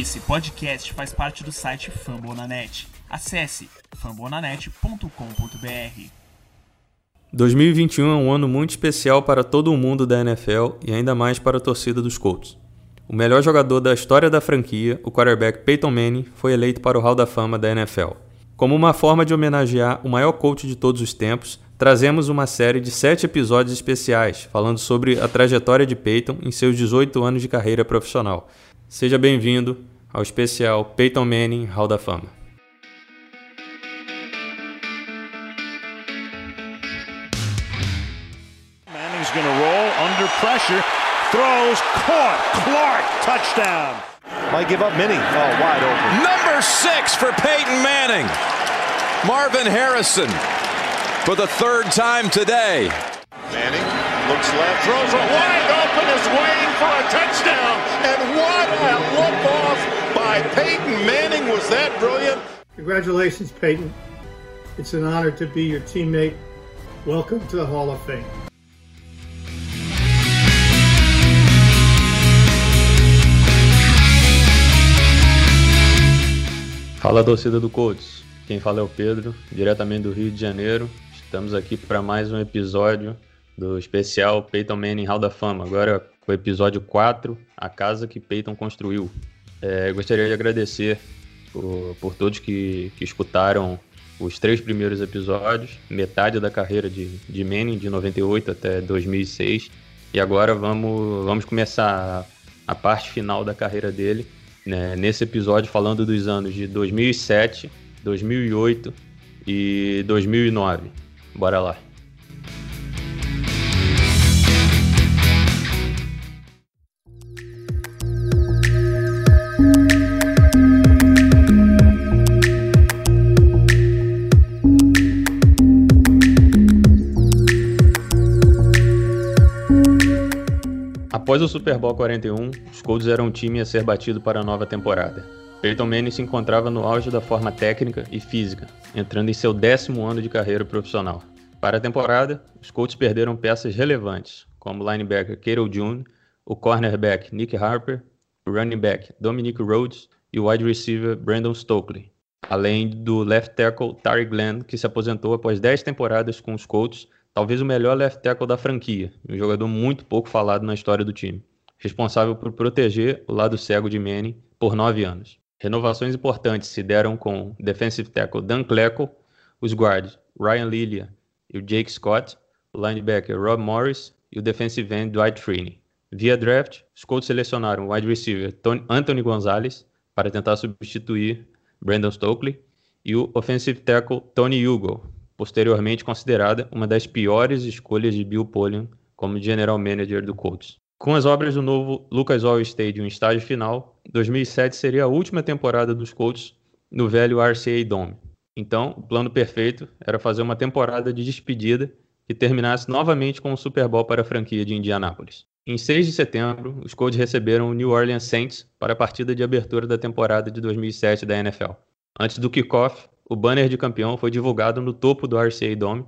Esse podcast faz parte do site Fambonanet. Acesse fambonanet.com.br. 2021 é um ano muito especial para todo o mundo da NFL e ainda mais para a torcida dos Colts. O melhor jogador da história da franquia, o quarterback Peyton Manning, foi eleito para o Hall da Fama da NFL. Como uma forma de homenagear o maior coach de todos os tempos, trazemos uma série de sete episódios especiais falando sobre a trajetória de Peyton em seus 18 anos de carreira profissional. Seja bem-vindo ao especial Peyton Manning Hall da Fama. Manning's going to roll under pressure, throws, caught, Clark, touchdown. Might give up many. Oh, wide open. Number six for Peyton Manning. Marvin Harrison for the third time today. Manning looks left, Throws it wide open, is waiting for a touchdown. and what a look off by Peyton Manning. Was that brilliant? Congratulations, Peyton. It's an honor to be your teammate. Welcome to the Hall of Fame. Fala torcida do Colts, quem fala é o Pedro, diretamente do Rio de Janeiro. Estamos aqui para mais um episódio do especial Peyton Manning Hall da Fama. Agora o episódio 4, a casa que Peyton construiu. É, gostaria de agradecer por, por todos que, que escutaram os três primeiros episódios, metade da carreira de, de Manning, de 98 até 2006. E agora vamos, vamos começar a, a parte final da carreira dele, né, nesse episódio falando dos anos de 2007, 2008 e 2009. Bora lá. Após o Super Bowl 41, os Colts eram um time a ser batido para a nova temporada. Peyton Manning se encontrava no auge da forma técnica e física, entrando em seu décimo ano de carreira profissional. Para a temporada, os Colts perderam peças relevantes, como o linebacker Carol June, o cornerback Nick Harper, o running back Dominic Rhodes e o wide receiver Brandon Stokely, além do left tackle Tariq Glenn, que se aposentou após 10 temporadas com os Colts talvez o melhor left tackle da franquia, um jogador muito pouco falado na história do time, responsável por proteger o lado cego de Manning por nove anos. Renovações importantes se deram com o defensive tackle Dan Klecko, os guards Ryan Lilia e o Jake Scott, o linebacker Rob Morris e o defensive end Dwight Freeney. Via draft, os Colts selecionaram o wide receiver Tony, Anthony Gonzalez para tentar substituir Brandon Stokely e o offensive tackle Tony Hugo, posteriormente considerada uma das piores escolhas de Bill Polian como general manager do Colts. Com as obras do novo Lucas Oil Stadium em estágio final, 2007 seria a última temporada dos Colts no velho RCA Dome. Então, o plano perfeito era fazer uma temporada de despedida que terminasse novamente com o Super Bowl para a franquia de Indianápolis. Em 6 de setembro, os Colts receberam o New Orleans Saints para a partida de abertura da temporada de 2007 da NFL. Antes do kickoff, o banner de campeão foi divulgado no topo do RCA Dome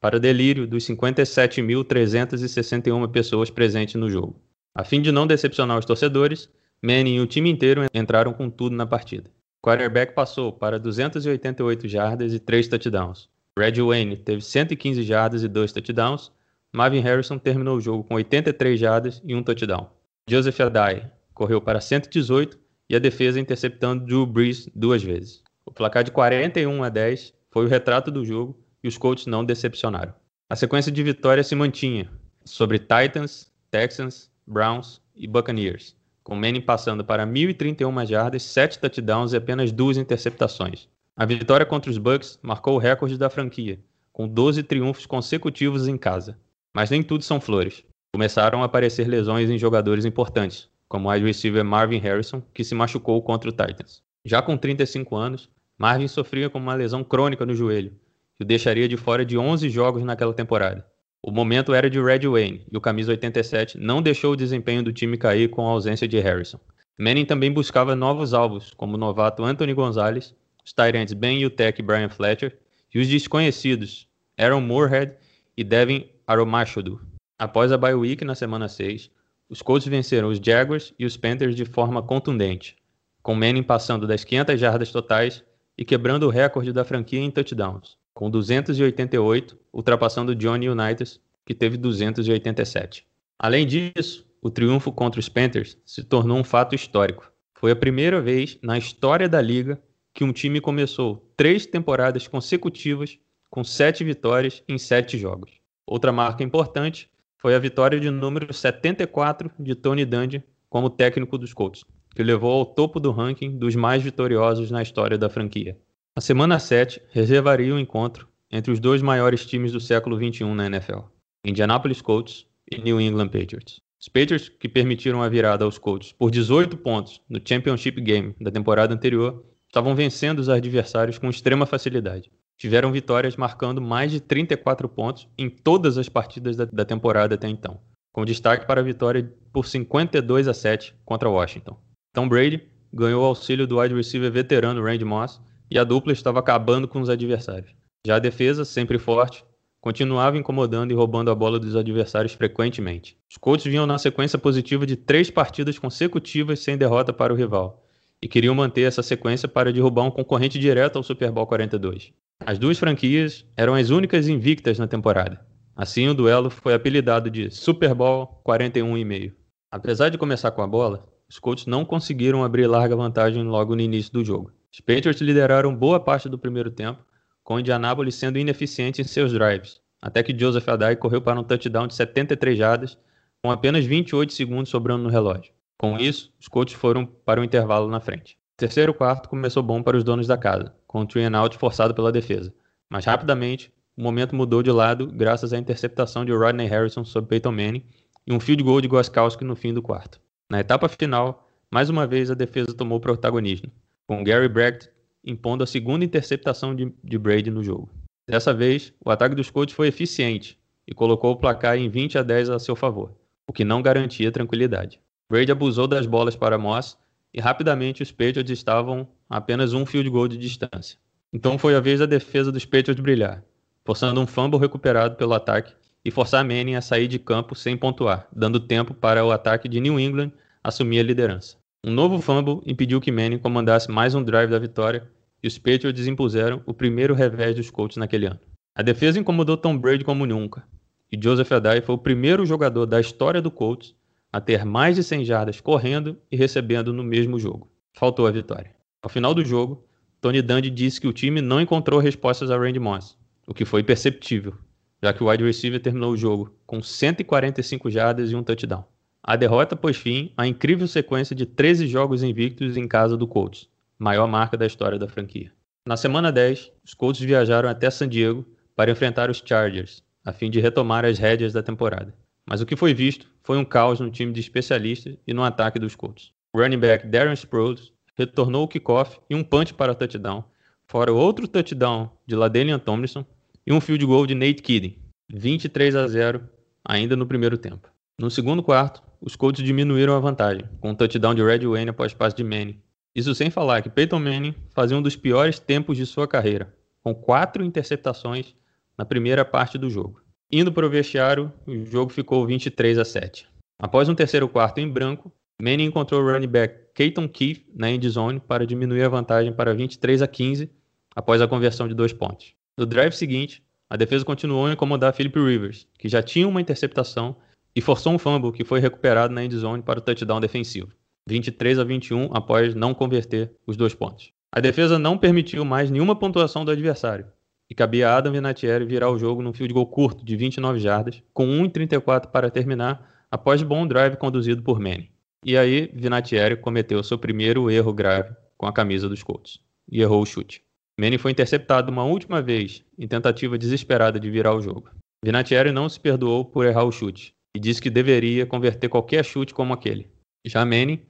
para delírio dos 57.361 pessoas presentes no jogo. A fim de não decepcionar os torcedores, Manning e o time inteiro entraram com tudo na partida. Quarterback passou para 288 jardas e 3 touchdowns. Red Wayne teve 115 jardas e 2 touchdowns. Marvin Harrison terminou o jogo com 83 jardas e 1 touchdown. Joseph Adai correu para 118 e a defesa interceptando Drew Brees duas vezes. O placar de 41 a 10 foi o retrato do jogo e os Colts não decepcionaram. A sequência de vitórias se mantinha sobre Titans, Texans, Browns e Buccaneers, com Manning passando para 1.031 jardas, 7 touchdowns e apenas duas interceptações. A vitória contra os Bucks marcou o recorde da franquia, com 12 triunfos consecutivos em casa. Mas nem tudo são flores. Começaram a aparecer lesões em jogadores importantes, como o wide receiver Marvin Harrison, que se machucou contra o Titans. Já com 35 anos, Marvin sofria com uma lesão crônica no joelho, que o deixaria de fora de 11 jogos naquela temporada. O momento era de Red Wayne, e o camisa 87 não deixou o desempenho do time cair com a ausência de Harrison. Manning também buscava novos alvos, como o novato Anthony Gonzalez, os Tyrants Ben Utek e Brian Fletcher, e os desconhecidos Aaron Moorhead e Devin Aromachodu. Após a bye week na semana 6, os Colts venceram os Jaguars e os Panthers de forma contundente, com Manning passando das 500 jardas totais e quebrando o recorde da franquia em touchdowns, com 288, ultrapassando Johnny Unitas, que teve 287. Além disso, o triunfo contra os Panthers se tornou um fato histórico. Foi a primeira vez na história da liga que um time começou três temporadas consecutivas com sete vitórias em sete jogos. Outra marca importante foi a vitória de número 74 de Tony Dungy como técnico dos Colts, que levou ao topo do ranking dos mais vitoriosos na história da franquia. A semana 7 reservaria o encontro entre os dois maiores times do século XXI na NFL, Indianapolis Colts e New England Patriots. Os Patriots, que permitiram a virada aos Colts por 18 pontos no Championship Game da temporada anterior, estavam vencendo os adversários com extrema facilidade. Tiveram vitórias marcando mais de 34 pontos em todas as partidas da, da temporada até então, com destaque para a vitória por 52 a 7 contra Washington. Tom Brady ganhou o auxílio do wide receiver veterano Randy Moss e a dupla estava acabando com os adversários. Já a defesa, sempre forte, continuava incomodando e roubando a bola dos adversários frequentemente. Os Colts vinham na sequência positiva de três partidas consecutivas sem derrota para o rival e queriam manter essa sequência para derrubar um concorrente direto ao Super Bowl 42. As duas franquias eram as únicas invictas na temporada. Assim, o duelo foi apelidado de Super Bowl 41,5. Apesar de começar com a bola, os Colts não conseguiram abrir larga vantagem logo no início do jogo. Os Patriots lideraram boa parte do primeiro tempo, com Indianapolis sendo ineficiente em seus drives, até que Joseph Adai correu para um touchdown de 73 jardas, com apenas 28 segundos sobrando no relógio. Com isso, os Colts foram para o intervalo na frente. O terceiro quarto começou bom para os donos da casa, com o three and out forçado pela defesa. Mas rapidamente, o momento mudou de lado graças à interceptação de Rodney Harrison sobre Peyton Manning e um field goal de Goskowski no fim do quarto. Na etapa final, mais uma vez a defesa tomou protagonismo, com Gary Bragg impondo a segunda interceptação de, de Brady no jogo. Dessa vez, o ataque dos Colts foi eficiente e colocou o placar em 20 a 10 a seu favor, o que não garantia tranquilidade. Brady abusou das bolas para Moss e rapidamente os Patriots estavam a apenas um field goal de distância. Então foi a vez da defesa dos Patriots brilhar, forçando um fumble recuperado pelo ataque e forçar Manning a sair de campo sem pontuar, dando tempo para o ataque de New England assumir a liderança. Um novo fumble impediu que Manning comandasse mais um drive da vitória e os Patriots impuseram o primeiro revés dos Colts naquele ano. A defesa incomodou Tom Brady como nunca, e Joseph Adai foi o primeiro jogador da história do Colts a ter mais de 100 jardas correndo e recebendo no mesmo jogo. Faltou a vitória. Ao final do jogo, Tony Dungy disse que o time não encontrou respostas a Randy Moss, o que foi perceptível, já que o wide receiver terminou o jogo com 145 jardas e um touchdown. A derrota pôs fim à incrível sequência de 13 jogos invictos em casa do Colts, maior marca da história da franquia. Na semana 10, os Colts viajaram até San Diego para enfrentar os Chargers, a fim de retomar as rédeas da temporada. Mas o que foi visto foi um caos no time de especialistas e no ataque dos Colts. O running back Darren Sproles retornou o kickoff e um punch para touchdown, fora outro touchdown de LaDainian Tomlinson e um field goal de Nate Kidding, 23 a 0 ainda no primeiro tempo. No segundo quarto, os Colts diminuíram a vantagem, com um touchdown de Red Wayne após passe de Manning. Isso sem falar que Peyton Manning fazia um dos piores tempos de sua carreira, com quatro interceptações na primeira parte do jogo. Indo para o vestiário, o jogo ficou 23 a 7. Após um terceiro quarto em branco, Manning encontrou o running back Keaton Keith na end zone para diminuir a vantagem para 23 a 15 após a conversão de dois pontos. No drive seguinte, a defesa continuou a incomodar Philip Rivers, que já tinha uma interceptação e forçou um fumble que foi recuperado na endzone para o touchdown defensivo, 23 a 21 após não converter os dois pontos. A defesa não permitiu mais nenhuma pontuação do adversário, e cabia a Adam Vinatieri virar o jogo num field goal curto de 29 jardas, com 1,34 para terminar, após bom drive conduzido por Manning. E aí, Vinatieri cometeu seu primeiro erro grave com a camisa dos Colts, e errou o chute. Manning foi interceptado uma última vez em tentativa desesperada de virar o jogo. Vinatieri não se perdoou por errar o chute e disse que deveria converter qualquer chute como aquele. Já Manning,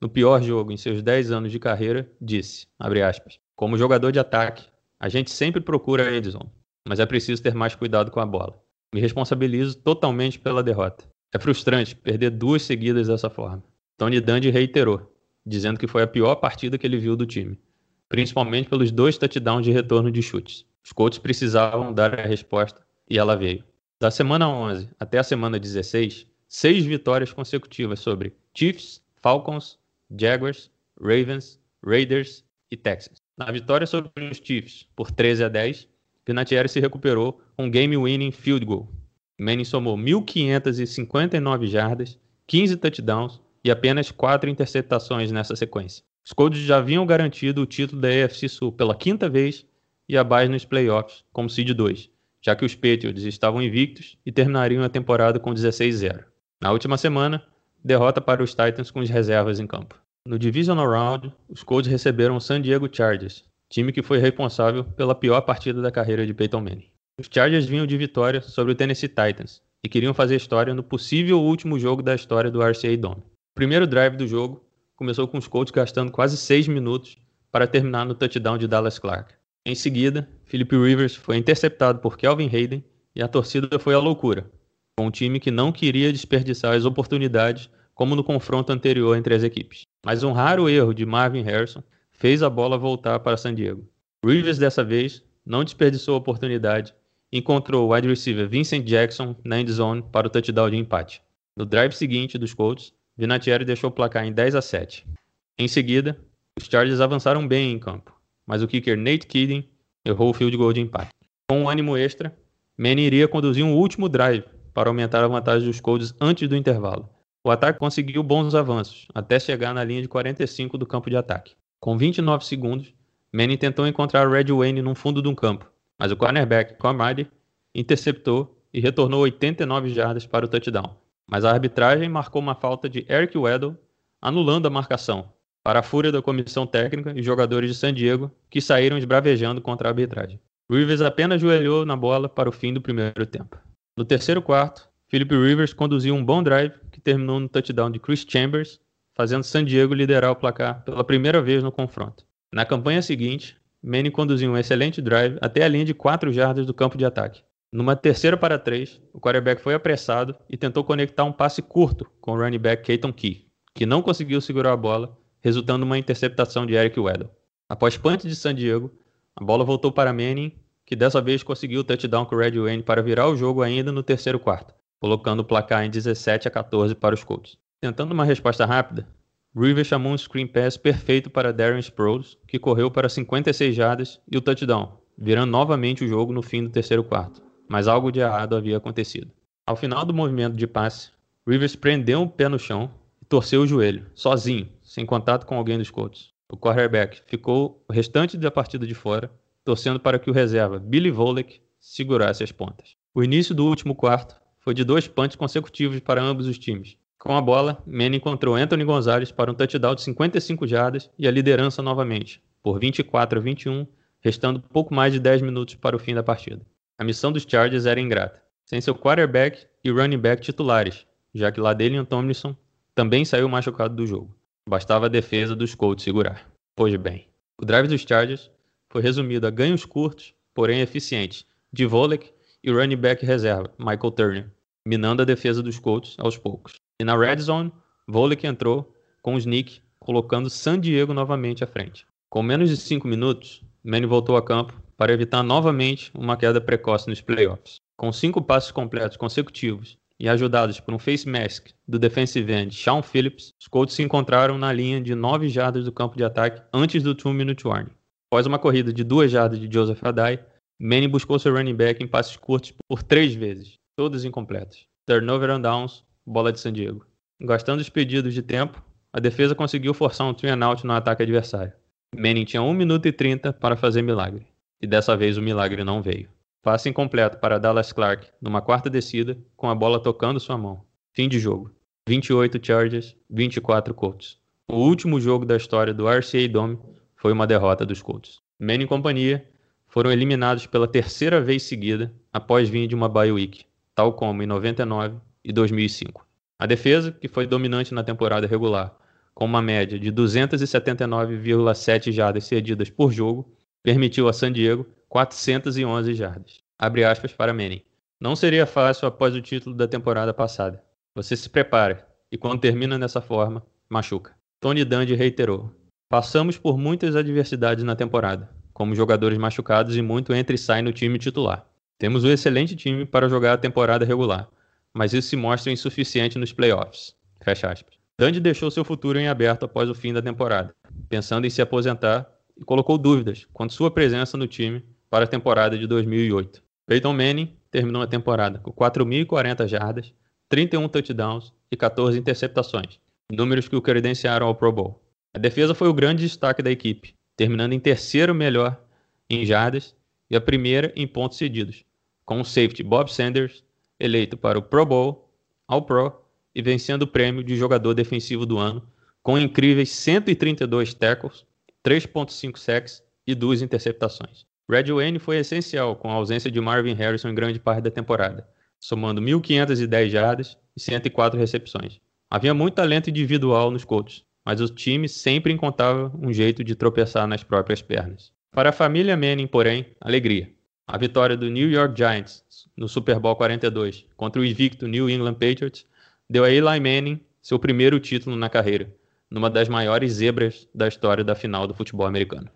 no pior jogo em seus 10 anos de carreira, disse, aspas, como jogador de ataque, a gente sempre procura a endzone, mas é preciso ter mais cuidado com a bola. Me responsabilizo totalmente pela derrota. É frustrante perder duas seguidas dessa forma. Tony Dungy reiterou, dizendo que foi a pior partida que ele viu do time principalmente pelos dois touchdowns de retorno de chutes. Os Colts precisavam dar a resposta e ela veio. Da semana 11 até a semana 16, seis vitórias consecutivas sobre Chiefs, Falcons, Jaguars, Ravens, Raiders e Texans. Na vitória sobre os Chiefs por 13 a 10, Vinatieri se recuperou com um game-winning field goal. Manning somou 1.559 jardas, 15 touchdowns e apenas 4 interceptações nessa sequência. Os Colts já haviam garantido o título da AFC Sul pela quinta vez e a base nos playoffs como seed 2, já que os Patriots estavam invictos e terminariam a temporada com 16-0. Na última semana, derrota para os Titans com as reservas em campo. No Divisional Round, os Colts receberam o San Diego Chargers, time que foi responsável pela pior partida da carreira de Peyton Manning. Os Chargers vinham de vitória sobre o Tennessee Titans e queriam fazer história no possível último jogo da história do RCA Dome. O primeiro drive do jogo começou com os Colts gastando quase 6 minutos para terminar no touchdown de Dallas Clark. Em seguida, Philip Rivers foi interceptado por Kelvin Hayden e a torcida foi à loucura, com um time que não queria desperdiçar as oportunidades como no confronto anterior entre as equipes. Mas um raro erro de Marvin Harrison fez a bola voltar para San Diego. Rivers dessa vez não desperdiçou a oportunidade e encontrou o wide receiver Vincent Jackson na end zone para o touchdown de empate. No drive seguinte dos Colts, Vinatieri deixou o placar em 10 a 7. Em seguida, os Chargers avançaram bem em campo, mas o kicker Nate Kidding errou o field goal de empate. Com um ânimo extra, Manning iria conduzir um último drive para aumentar a vantagem dos Colts antes do intervalo. O ataque conseguiu bons avanços, até chegar na linha de 45 do campo de ataque. Com 29 segundos, Manning tentou encontrar Red Wayne no fundo de um campo, mas o cornerback Comrade interceptou e retornou 89 jardas para o touchdown mas a arbitragem marcou uma falta de Eric Weddle, anulando a marcação, para a fúria da comissão técnica e jogadores de San Diego, que saíram esbravejando contra a arbitragem. Rivers apenas joelhou na bola para o fim do primeiro tempo. No terceiro quarto, Philip Rivers conduziu um bom drive que terminou no touchdown de Chris Chambers, fazendo San Diego liderar o placar pela primeira vez no confronto. Na campanha seguinte, Manning conduziu um excelente drive até a linha de 4 jardas do campo de ataque, numa terceira para três, o quarterback foi apressado e tentou conectar um passe curto com o running back Keaton Key, que não conseguiu segurar a bola, resultando numa interceptação de Eric Weddle. Após punch de San Diego, a bola voltou para Manning, que dessa vez conseguiu o touchdown com o Red Wayne para virar o jogo ainda no terceiro quarto, colocando o placar em 17 a 14 para os Colts. Tentando uma resposta rápida, Rivers chamou um screen pass perfeito para Darren Sproles, que correu para 56 jardas e o touchdown, virando novamente o jogo no fim do terceiro quarto mas algo de errado havia acontecido. Ao final do movimento de passe, Rivers prendeu o pé no chão e torceu o joelho, sozinho, sem contato com alguém dos Colts. O quarterback ficou o restante da partida de fora, torcendo para que o reserva, Billy Volek, segurasse as pontas. O início do último quarto foi de dois punts consecutivos para ambos os times. Com a bola, Manning encontrou Anthony Gonzalez para um touchdown de 55 jardas e a liderança novamente, por 24 a 21, restando pouco mais de 10 minutos para o fim da partida. A missão dos Chargers era ingrata, sem seu quarterback e running back titulares, já que Ladelian Tomlinson também saiu machucado do jogo. Bastava a defesa dos Colts segurar. Pois bem, o drive dos Chargers foi resumido a ganhos curtos, porém eficientes, de Volek e running back reserva, Michael Turner, minando a defesa dos Colts aos poucos. E na red zone, Volek entrou com o sneak, colocando San Diego novamente à frente. Com menos de 5 minutos, Manny voltou a campo para evitar novamente uma queda precoce nos playoffs. Com cinco passos completos consecutivos e ajudados por um face mask do defensive end Sean Phillips, os Colts se encontraram na linha de 9 jardas do campo de ataque antes do 2-minute warning. Após uma corrida de 2 jardas de Joseph Adai, Manning buscou seu running back em passes curtos por três vezes, todos incompletos. Turnover on downs, bola de San Diego. Gastando os pedidos de tempo, a defesa conseguiu forçar um three and out no ataque adversário. Manning tinha 1 minuto e 30 para fazer milagre e dessa vez o milagre não veio. Passe incompleto para Dallas Clark numa quarta descida, com a bola tocando sua mão. Fim de jogo. 28 Chargers, 24 Colts. O último jogo da história do RCA Dome foi uma derrota dos Colts. Manning e companhia foram eliminados pela terceira vez seguida após vir de uma bye week, tal como em 99 e 2005. A defesa, que foi dominante na temporada regular, com uma média de 279,7 jardas cedidas por jogo, permitiu a San Diego 411 jardas. Abre aspas para Manning. Não seria fácil após o título da temporada passada. Você se prepara e quando termina dessa forma, machuca. Tony Dungy reiterou: Passamos por muitas adversidades na temporada, como jogadores machucados e muito entra e sai no time titular. Temos um excelente time para jogar a temporada regular, mas isso se mostra insuficiente nos playoffs. Fecha aspas. Deixou seu futuro em aberto após o fim da temporada, pensando em se aposentar e colocou dúvidas quanto sua presença no time para a temporada de 2008. Peyton Manning terminou a temporada com 4.040 jardas, 31 touchdowns e 14 interceptações, números que o credenciaram ao Pro Bowl. A defesa foi o grande destaque da equipe, terminando em terceiro melhor em jardas e a primeira em pontos cedidos, com o safety Bob Sanders eleito para o Pro Bowl, All Pro e vencendo o prêmio de jogador defensivo do ano com incríveis 132 tackles, 3.5 sacks e duas interceptações. Red Wayne foi essencial com a ausência de Marvin Harrison em grande parte da temporada, somando 1.510 jardas e 104 recepções. Havia muito talento individual nos Colts, mas o time sempre encontrava um jeito de tropeçar nas próprias pernas. Para a família Manning, porém, alegria. A vitória do New York Giants no Super Bowl 42 contra o invicto New England Patriots deu a Eli Manning seu primeiro título na carreira, numa das maiores zebras da história da final do futebol americano.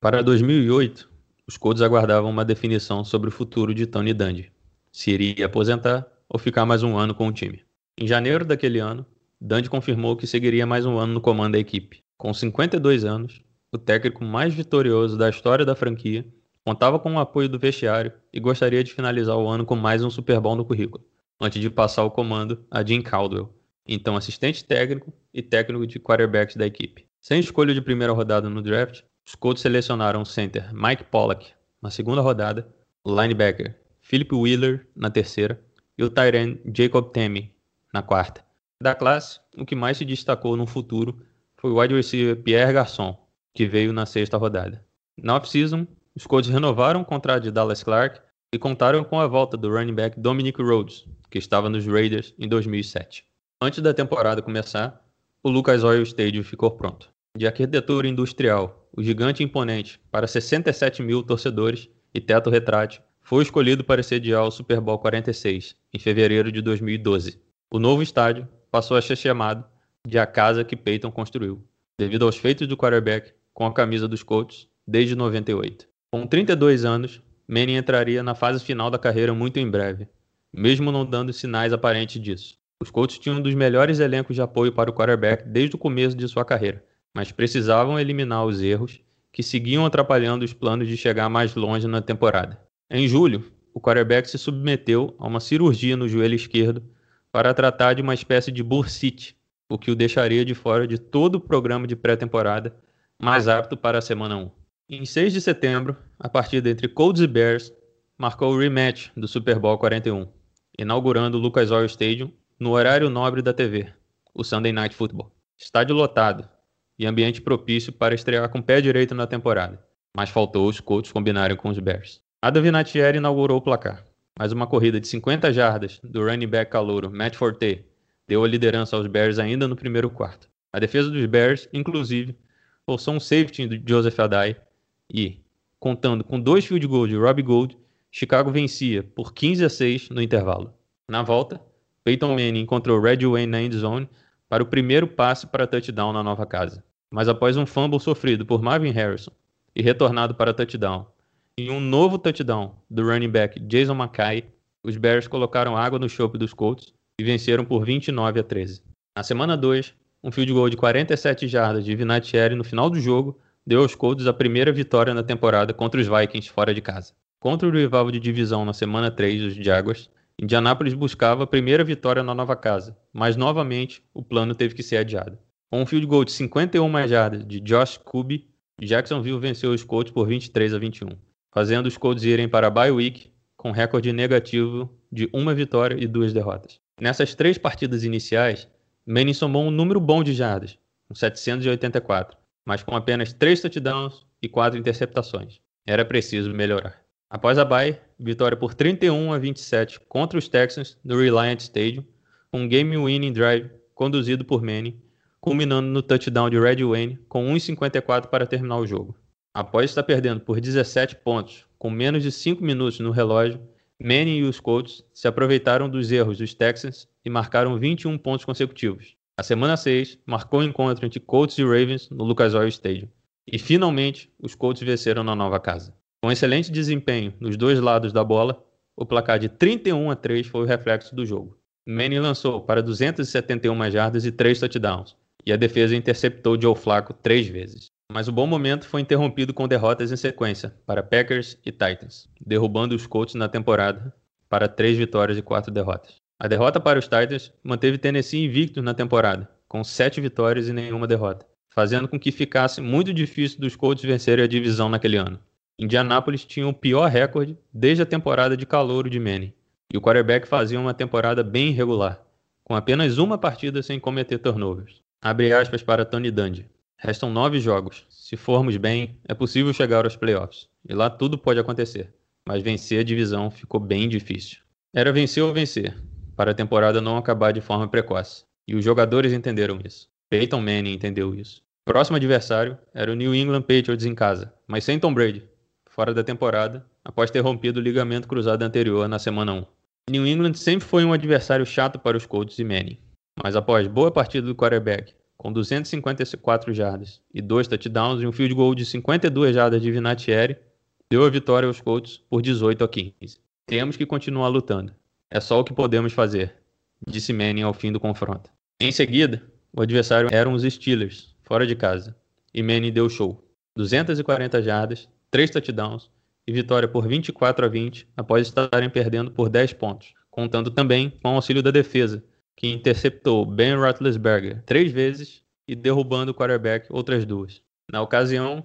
Para 2008, os Colts aguardavam uma definição sobre o futuro de Tony Dungy, se iria aposentar ou ficar mais um ano com o time. Em janeiro daquele ano, Dungy confirmou que seguiria mais um ano no comando da equipe. Com 52 anos, o técnico mais vitorioso da história da franquia contava com o apoio do vestiário e gostaria de finalizar o ano com mais um Super Bowl no currículo, antes de passar o comando a Jim Caldwell, então assistente técnico e técnico de quarterbacks da equipe. Sem escolha de primeira rodada no draft, os Colts selecionaram o center Mike Pollack na segunda rodada, o linebacker Philip Wheeler na terceira e o tight end Jacob Temi na quarta. Da classe, o que mais se destacou no futuro foi o wide receiver Pierre Garçon, que veio na sexta rodada. Na off-season, os Colts renovaram o contrato de Dallas Clark e contaram com a volta do running back Dominic Rhodes, que estava nos Raiders em 2007. Antes da temporada começar, o Lucas Oil Stadium ficou pronto. De arquitetura industrial o gigante imponente, para 67 mil torcedores e teto retrátil, foi escolhido para sediar o Super Bowl 46, em fevereiro de 2012. O novo estádio passou a ser chamado de a casa que Peyton construiu, devido aos feitos do quarterback com a camisa dos Colts desde 98. Com 32 anos, Manning entraria na fase final da carreira muito em breve, mesmo não dando sinais aparentes disso. Os Colts tinham um dos melhores elencos de apoio para o quarterback desde o começo de sua carreira, mas precisavam eliminar os erros que seguiam atrapalhando os planos de chegar mais longe na temporada. Em julho, o quarterback se submeteu a uma cirurgia no joelho esquerdo para tratar de uma espécie de bursite, o que o deixaria de fora de todo o programa de pré-temporada, mais apto para a semana 1. Em 6 de setembro, a partida entre Colts e Bears marcou o rematch do Super Bowl 41, inaugurando o Lucas Oil Stadium no horário nobre da TV, o Sunday Night Football. Estádio lotado, e ambiente propício para estrear com pé direito na temporada, mas faltou os Colts combinarem com os Bears. Adam Vinatieri inaugurou o placar, mas uma corrida de 50 jardas do running back calouro Matt Forte deu a liderança aos Bears ainda no primeiro quarto. A defesa dos Bears, inclusive, forçou um safety do Joseph Adai e, contando com dois field goals de Robbie Gold, Chicago vencia por 15 a 6 no intervalo. Na volta, Peyton Manning encontrou Red Wayne na end zone para o primeiro passe para touchdown na nova casa. Mas após um fumble sofrido por Marvin Harrison e retornado para touchdown, e um novo touchdown do running back Jason Mackay, os Bears colocaram água no chope dos Colts e venceram por 29 a 13. Na semana 2, um field goal de 47 jardas de Vinatieri no final do jogo deu aos Colts a primeira vitória na temporada contra os Vikings fora de casa. Contra o rival de divisão na semana 3, os Jaguars, Indianápolis buscava a primeira vitória na nova casa, mas novamente o plano teve que ser adiado. Com um field goal de 51 jardas de Josh Kubi, Jacksonville venceu os Colts por 23 a 21, fazendo os Colts irem para a bye week com recorde negativo de uma vitória e duas derrotas. Nessas três partidas iniciais, Manning somou um número bom de jardas, com 784, mas com apenas três touchdowns e quatro interceptações. Era preciso melhorar. Após a bye, vitória por 31 a 27 contra os Texans no Reliant Stadium, um game-winning drive conduzido por Manning, culminando no touchdown de Red Wayne com 1,54 para terminar o jogo. Após estar perdendo por 17 pontos, com menos de 5 minutos no relógio, Manning e os Colts se aproveitaram dos erros dos Texans e marcaram 21 pontos consecutivos. A semana 6 marcou o encontro entre Colts e Ravens no Lucas Oil Stadium. E finalmente, os Colts venceram na nova casa. Com excelente desempenho nos dois lados da bola, o placar de 31 a 3 foi o reflexo do jogo. Manning lançou para 271 jardas e 3 touchdowns, e a defesa interceptou Joe Flacco três vezes. Mas o bom momento foi interrompido com derrotas em sequência para Packers e Titans, derrubando os Colts na temporada para três vitórias e quatro derrotas. A derrota para os Titans manteve Tennessee invicto na temporada, com sete vitórias e nenhuma derrota, fazendo com que ficasse muito difícil dos Colts vencerem a divisão naquele ano. Indianapolis tinha o pior recorde desde a temporada de calouro de Manning, e o quarterback fazia uma temporada bem irregular, com apenas uma partida sem cometer turnovers. Abre aspas para Tony Dungy. Restam nove jogos. Se formos bem, é possível chegar aos playoffs. E lá tudo pode acontecer. Mas vencer a divisão ficou bem difícil. Era vencer ou vencer, para a temporada não acabar de forma precoce. E os jogadores entenderam isso. Peyton Manning entendeu isso. Próximo adversário era o New England Patriots em casa, mas sem Tom Brady, fora da temporada, após ter rompido o ligamento cruzado anterior na semana 1. New England sempre foi um adversário chato para os Colts e Manning, mas após boa partida do quarterback, com 254 jardas e dois touchdowns e um field goal de 52 jardas de Vinatieri, deu a vitória aos Colts por 18 a 15. Temos que continuar lutando. É só o que podemos fazer, disse Manning ao fim do confronto. Em seguida, o adversário eram os Steelers, fora de casa, e Manning deu show. 240 jardas, 3 touchdowns e vitória por 24 a 20 após estarem perdendo por 10 pontos, contando também com o auxílio da defesa, que interceptou Ben Roethlisberger três vezes e derrubando o quarterback outras duas. Na ocasião,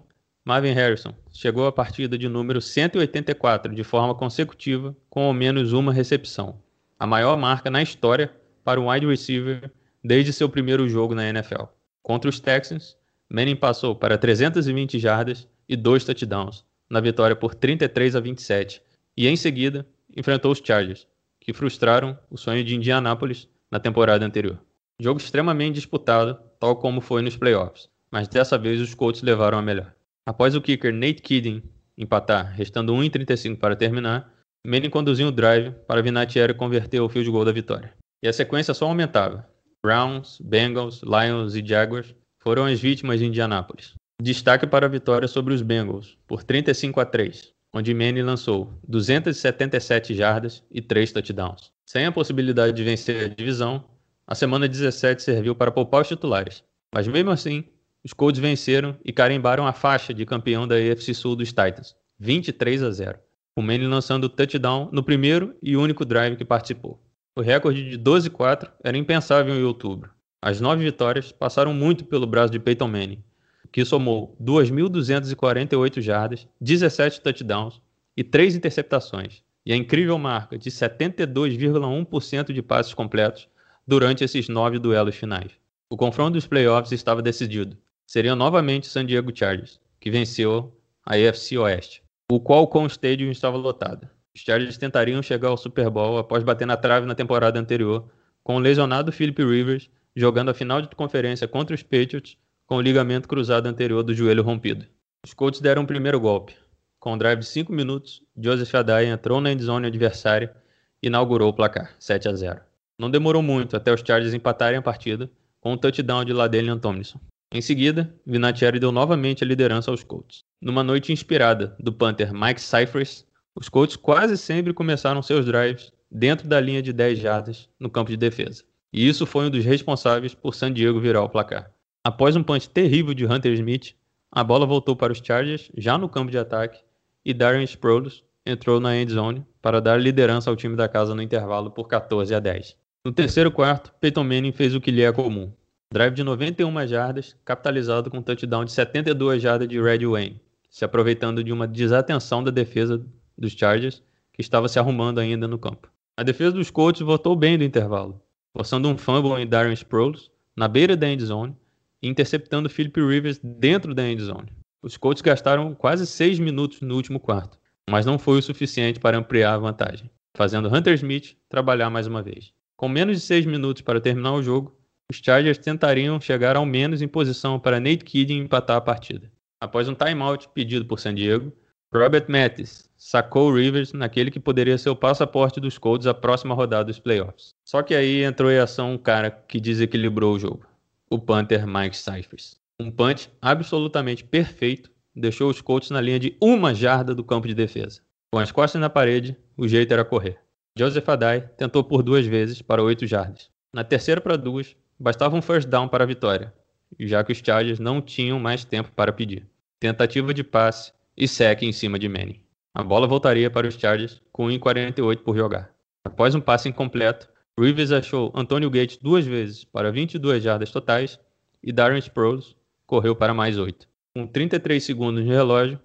Marvin Harrison chegou à partida de número 184 de forma consecutiva com ao menos uma recepção, a maior marca na história para um wide receiver desde seu primeiro jogo na NFL. Contra os Texans, Manning passou para 320 jardas e dois touchdowns na vitória por 33 a 27 e em seguida enfrentou os Chargers, que frustraram o sonho de Indianápolis na temporada anterior. Jogo extremamente disputado, tal como foi nos playoffs, mas dessa vez os Colts levaram a melhor. Após o kicker Nate Kidding empatar, restando 1,35 para terminar, Manning conduziu o drive para Vinatieri converter o field goal da vitória. E a sequência só aumentava. Browns, Bengals, Lions e Jaguars foram as vítimas de Indianápolis. Destaque para a vitória sobre os Bengals, por 35 a 3, onde Manning lançou 277 jardas e 3 touchdowns. Sem a possibilidade de vencer a divisão, a semana 17 serviu para poupar os titulares. Mas mesmo assim, os Colts venceram e carimbaram a faixa de campeão da AFC Sul dos Titans, 23 a 0, com Manning lançando o touchdown no primeiro e único drive que participou. O recorde de 12-4 era impensável em outubro. As nove vitórias passaram muito pelo braço de Peyton Manning, que somou 2.248 jardas, 17 touchdowns e 3 interceptações, e a incrível marca de 72,1% de passes completos durante esses nove duelos finais. O confronto dos playoffs estava decidido. Seria novamente San Diego Chargers, que venceu a AFC Oeste, o Qualcomm Stadium estava lotado. Os Chargers tentariam chegar ao Super Bowl após bater na trave na temporada anterior, com o lesionado Philip Rivers jogando a final de conferência contra os Patriots com o ligamento cruzado anterior do joelho rompido. Os Colts deram o um primeiro golpe. Com um drive de 5 minutos, Joseph Adai entrou na endzone adversária e inaugurou o placar, 7 a 0. Não demorou muito até os Chargers empatarem a partida com um touchdown de Ladelian Tomlinson. Em seguida, Vinatieri deu novamente a liderança aos Colts. Numa noite inspirada do Panther Mike Cyphers, os Colts quase sempre começaram seus drives dentro da linha de 10 jardas no campo de defesa. E isso foi um dos responsáveis por San Diego virar o placar. Após um punch terrível de Hunter Smith, a bola voltou para os Chargers, já no campo de ataque, e Darren Sproles entrou na end zone para dar liderança ao time da casa no intervalo por 14 a 10. No terceiro quarto, Peyton Manning fez o que lhe é comum. Drive de 91 jardas, capitalizado com um touchdown de 72 jardas de Red Wayne, se aproveitando de uma desatenção da defesa dos Chargers, que estava se arrumando ainda no campo. A defesa dos Colts voltou bem do intervalo, forçando um fumble em Darren Sproles, na beira da end zone, interceptando Philip Rivers dentro da endzone. Os Colts gastaram quase seis minutos no último quarto, mas não foi o suficiente para ampliar a vantagem, fazendo Hunter Smith trabalhar mais uma vez. Com menos de seis minutos para terminar o jogo, os Chargers tentariam chegar ao menos em posição para Nate Kidding empatar a partida. Após um timeout pedido por San Diego, Robert Mattis sacou Rivers naquele que poderia ser o passaporte dos Colts à próxima rodada dos playoffs. Só que aí entrou em ação um cara que desequilibrou o jogo o Panther Mike Cyphers. Um punch absolutamente perfeito deixou os Colts na linha de uma jarda do campo de defesa. Com as costas na parede, o jeito era correr. Joseph Adai tentou por duas vezes para oito jardas. Na terceira para duas, bastava um first down para a vitória, já que os Chargers não tinham mais tempo para pedir. Tentativa de passe e sec em cima de Manning. A bola voltaria para os Chargers com 1,48 por jogar. Após um passe incompleto, Rivers achou Antonio Gates duas vezes para 22 jardas totais e Darren Sproles correu para mais 8. Com 33 segundos de relógio,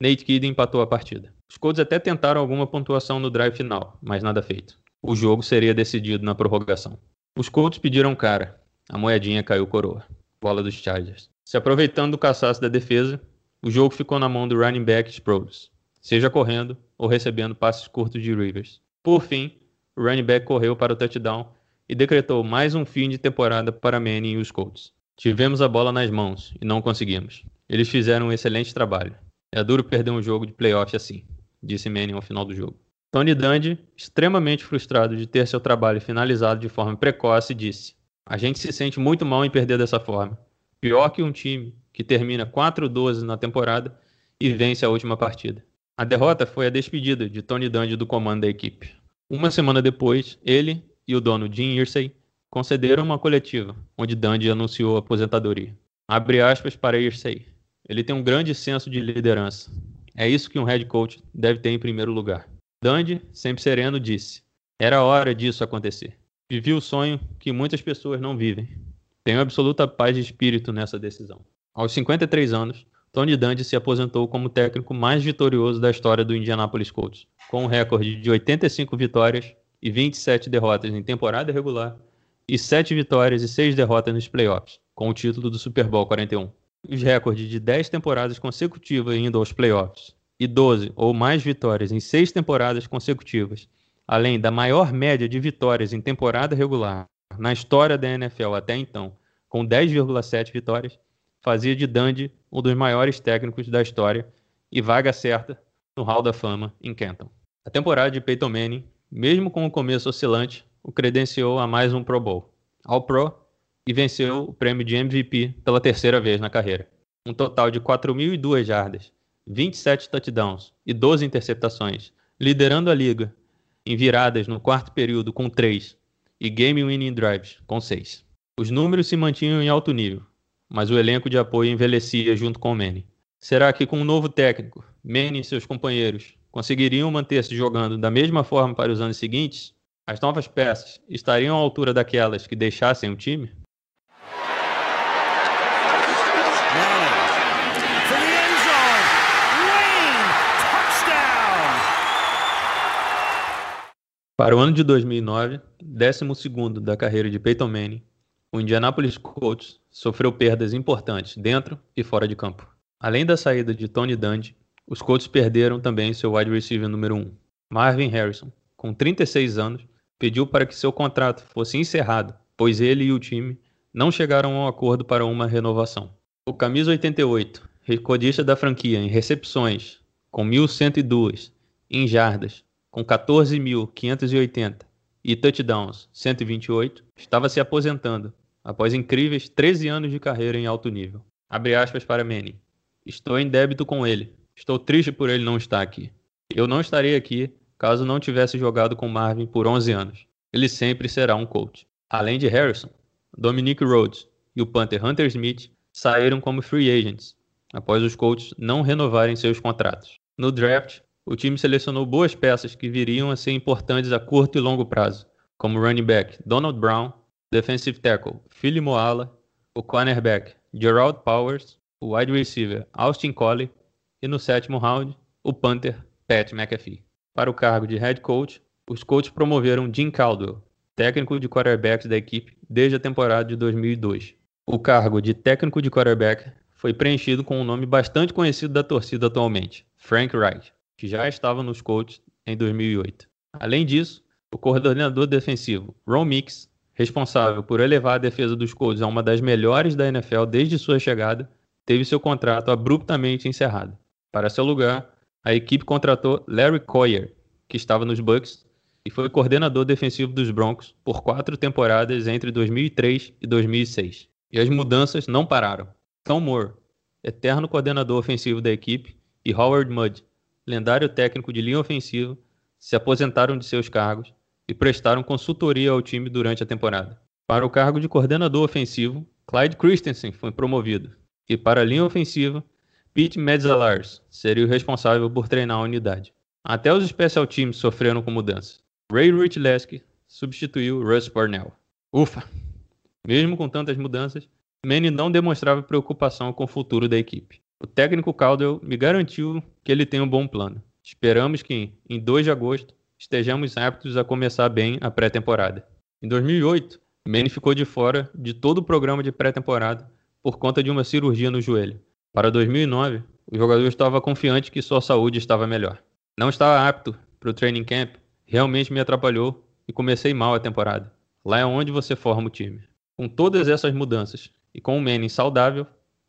Nate Kidd empatou a partida. Os Colts até tentaram alguma pontuação no drive final, mas nada feito. O jogo seria decidido na prorrogação. Os Colts pediram cara. A moedinha caiu coroa. Bola dos Chargers. Se aproveitando do cansaço da defesa, o jogo ficou na mão do running back Sproles, seja correndo ou recebendo passes curtos de Rivers. Por fim, o running back correu para o touchdown e decretou mais um fim de temporada para Manning e os Colts. Tivemos a bola nas mãos e não conseguimos. Eles fizeram um excelente trabalho. É duro perder um jogo de playoff assim, disse Manning ao final do jogo. Tony Dungy, extremamente frustrado de ter seu trabalho finalizado de forma precoce, disse: A gente se sente muito mal em perder dessa forma. Pior que um time que termina 4-12 na temporada e vence a última partida. A derrota foi a despedida de Tony Dungy do comando da equipe. Uma semana depois, ele e o dono Jim Irsay concederam uma coletiva, onde Dundee anunciou a aposentadoria. Abre aspas para Irsay. Ele tem um grande senso de liderança. É isso que um head coach deve ter em primeiro lugar. Dundee, sempre sereno, disse: Era hora disso acontecer. Vivi o sonho que muitas pessoas não vivem. Tenho absoluta paz de espírito nessa decisão. Aos 53 anos, Tony Dungy se aposentou como o técnico mais vitorioso da história do Indianapolis Colts, com um recorde de 85 vitórias e 27 derrotas em temporada regular e 7 vitórias e 6 derrotas nos playoffs, com o título do Super Bowl 41. Os recordes de 10 temporadas consecutivas indo aos playoffs e 12 ou mais vitórias em 6 temporadas consecutivas, além da maior média de vitórias em temporada regular na história da NFL até então, com 10,7 vitórias, fazia de Dundee um dos maiores técnicos da história e vaga certa no Hall da Fama em Canton. A temporada de Peyton Manning, mesmo com o começo oscilante, o credenciou a mais um Pro Bowl, All Pro, e venceu o prêmio de MVP pela terceira vez na carreira. Um total de 4.002 jardas, 27 touchdowns e 12 interceptações, liderando a liga em viradas no quarto período com 3 e game winning drives com 6. Os números se mantinham em alto nível, mas o elenco de apoio envelhecia junto com o Manning. Será que com um novo técnico, Manning e seus companheiros conseguiriam manter-se jogando da mesma forma para os anos seguintes? As novas peças estariam à altura daquelas que deixassem o time? Para o ano de 2009, 12 da carreira de Peyton Manning, o Indianapolis Colts sofreu perdas importantes dentro e fora de campo. Além da saída de Tony Dungy, os Colts perderam também seu wide receiver número 1, Marvin Harrison, com 36 anos, pediu para que seu contrato fosse encerrado, pois ele e o time não chegaram a um acordo para uma renovação. O camisa 88, recordista da franquia em recepções, com 1.102, em jardas, com 14.580 e touchdowns 128, estava se aposentando após incríveis 13 anos de carreira em alto nível. Abre aspas para Manning. Estou em débito com ele. Estou triste por ele não estar aqui. Eu não estaria aqui caso não tivesse jogado com Marvin por 11 anos. Ele sempre será um coach. Além de Harrison, Dominic Rhodes e o Panther Hunter Smith saíram como free agents após os coaches não renovarem seus contratos. No draft, o time selecionou boas peças que viriam a ser importantes a curto e longo prazo, como running back Donald Brown, defensive tackle Philly Moala, o cornerback Gerald Powers, o wide receiver Austin Collie e no sétimo round, o punter Pat McAfee. Para o cargo de head coach, os coaches promoveram Jim Caldwell, técnico de quarterbacks da equipe desde a temporada de 2002. O cargo de técnico de quarterback foi preenchido com um nome bastante conhecido da torcida atualmente, Frank Wright que já estava nos Colts em 2008. Além disso, o coordenador defensivo Ron Mix, responsável por elevar a defesa dos Colts a uma das melhores da NFL desde sua chegada, teve seu contrato abruptamente encerrado. Para seu lugar, a equipe contratou Larry Coyer, que estava nos Bucks e foi coordenador defensivo dos Broncos por quatro temporadas entre 2003 e 2006. E as mudanças não pararam. Tom Moore, eterno coordenador ofensivo da equipe, e Howard Mudd, lendário técnico de linha ofensiva, se aposentaram de seus cargos e prestaram consultoria ao time durante a temporada. Para o cargo de coordenador ofensivo, Clyde Christensen foi promovido, e para a linha ofensiva, Pete Metzelaars seria o responsável por treinar a unidade. Até os special teams sofreram com mudanças. Ray Richleski substituiu Russ Parnell. Ufa! Mesmo com tantas mudanças, Manning não demonstrava preocupação com o futuro da equipe. O técnico Caldwell me garantiu que ele tem um bom plano. Esperamos que, em 2 de agosto, estejamos aptos a começar bem a pré-temporada. Em 2008, Manning ficou de fora de todo o programa de pré-temporada por conta de uma cirurgia no joelho. Para 2009, o jogador estava confiante que sua saúde estava melhor. Não estava apto para o training camp, realmente me atrapalhou e comecei mal a temporada. Lá é onde você forma o time. Com todas essas mudanças e com o Manning saudável,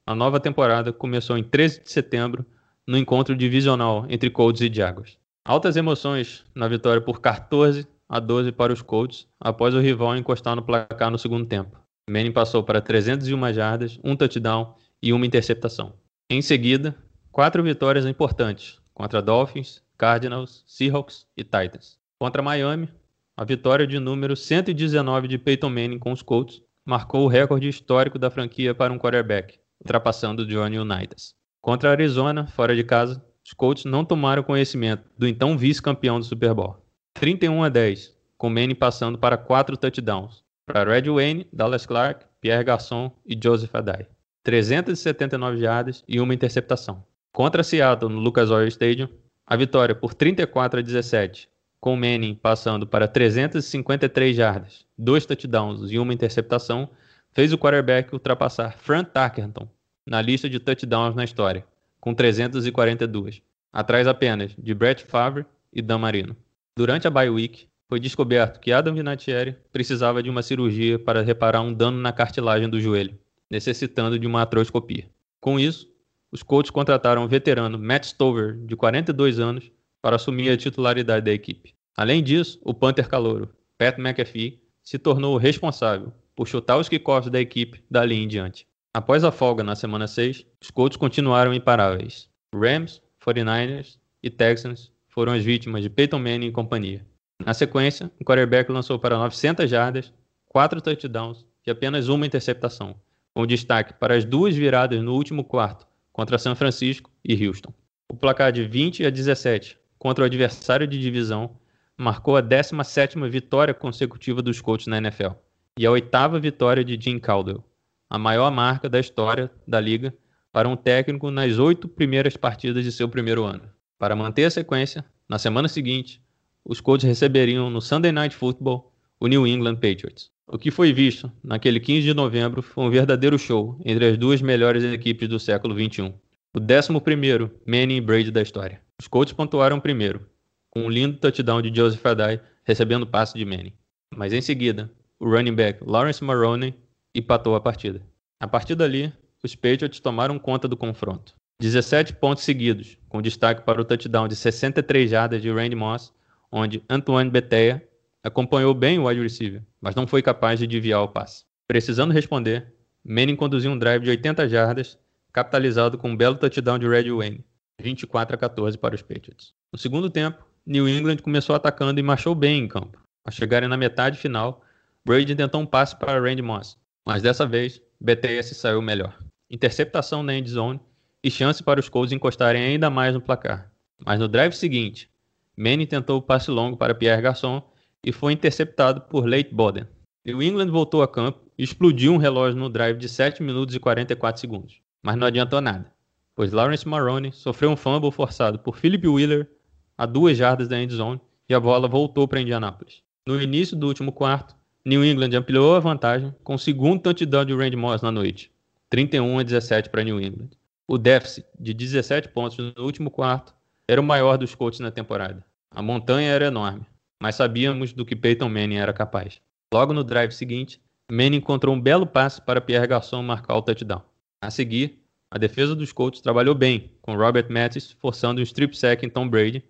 a nova temporada começou em 13 de setembro no encontro divisional entre Colts e Jaguars. Altas emoções na vitória por 14 a 12 para os Colts após o rival encostar no placar no segundo tempo. Manning passou para 301 jardas, um touchdown e uma interceptação. Em seguida, quatro vitórias importantes contra Dolphins, Cardinals, Seahawks e Titans. Contra Miami, a vitória de número 119 de Peyton Manning com os Colts marcou o recorde histórico da franquia para um quarterback, ultrapassando Johnny Unitas. Contra a Arizona, fora de casa, os Colts não tomaram conhecimento do então vice-campeão do Super Bowl. 31 a 10, com Manning passando para quatro touchdowns, para Red Wayne, Dallas Clark, Pierre Garçon e Joseph Adai. 379 jardas e uma interceptação. Contra Seattle no Lucas Oil Stadium, a vitória por 34 a 17, com Manning passando para 353 jardas, dois touchdowns e uma interceptação, fez o quarterback ultrapassar Frank Tarkenton na lista de touchdowns na história, com 342, atrás apenas de Brett Favre e Dan Marino. Durante a bye week, foi descoberto que Adam Vinatieri precisava de uma cirurgia para reparar um dano na cartilagem do joelho, necessitando de uma atroscopia. Com isso, os Colts contrataram o veterano Matt Stover, de 42 anos, para assumir a titularidade da equipe. Além disso, o Panther calouro, Pat McAfee, se tornou o responsável por chutar os kickoffs da equipe dali em diante. Após a folga na semana 6, os Colts continuaram imparáveis. Rams, 49ers e Texans foram as vítimas de Peyton Manning e companhia. Na sequência, o quarterback lançou para 900 jardas, 4 touchdowns e apenas uma interceptação, com destaque para as duas viradas no último quarto contra São Francisco e Houston. O placar de 20 a 17 contra o adversário de divisão marcou a 17ª vitória consecutiva dos Colts na NFL e a oitava vitória de Jim Caldwell, a maior marca da história da liga para um técnico nas oito primeiras partidas de seu primeiro ano. Para manter a sequência, na semana seguinte, os Colts receberiam no Sunday Night Football o New England Patriots. O que foi visto naquele 15 de novembro foi um verdadeiro show entre as duas melhores equipes do século XXI. O 11 Manning e Brady da história. Os Colts pontuaram primeiro, com um lindo touchdown de Joseph Adai recebendo passe de Manning. Mas em seguida, o running back Lawrence Maroney empatou a partida. A partir dali, os Patriots tomaram conta do confronto. 17 pontos seguidos, com destaque para o touchdown de 63 jardas de Randy Moss, onde Antoine Beteia acompanhou bem o wide receiver, mas não foi capaz de desviar o passe. Precisando responder, Manning conduziu um drive de 80 jardas, capitalizado com um belo touchdown de Red Wayne, 24 a 14 para os Patriots. No segundo tempo, New England começou atacando e marchou bem em campo. Ao chegarem na metade final, Brady tentou um passe para Randy Moss, mas dessa vez BTS saiu melhor. Interceptação na end zone e chance para os Colts encostarem ainda mais no placar. Mas no drive seguinte, Manning tentou o passe longo para Pierre Garçon e foi interceptado por Leighton Boden. New England voltou a campo e explodiu um relógio no drive de 7 minutos e 44 segundos. Mas não adiantou nada, pois Lawrence Maroney sofreu um fumble forçado por Philip Wheeler a duas jardas da endzone e a bola voltou para Indianápolis. No início do último quarto, New England ampliou a vantagem com o segundo touchdown de Randy Moss na noite, 31 a 17 para New England. O déficit de 17 pontos no último quarto era o maior dos Colts na temporada. A montanha era enorme, mas sabíamos do que Peyton Manning era capaz. Logo no drive seguinte, Manning encontrou um belo passe para Pierre Garçon marcar o touchdown. A seguir, a defesa dos Colts trabalhou bem, com Robert Mathis forçando um strip sack em Tom Brady,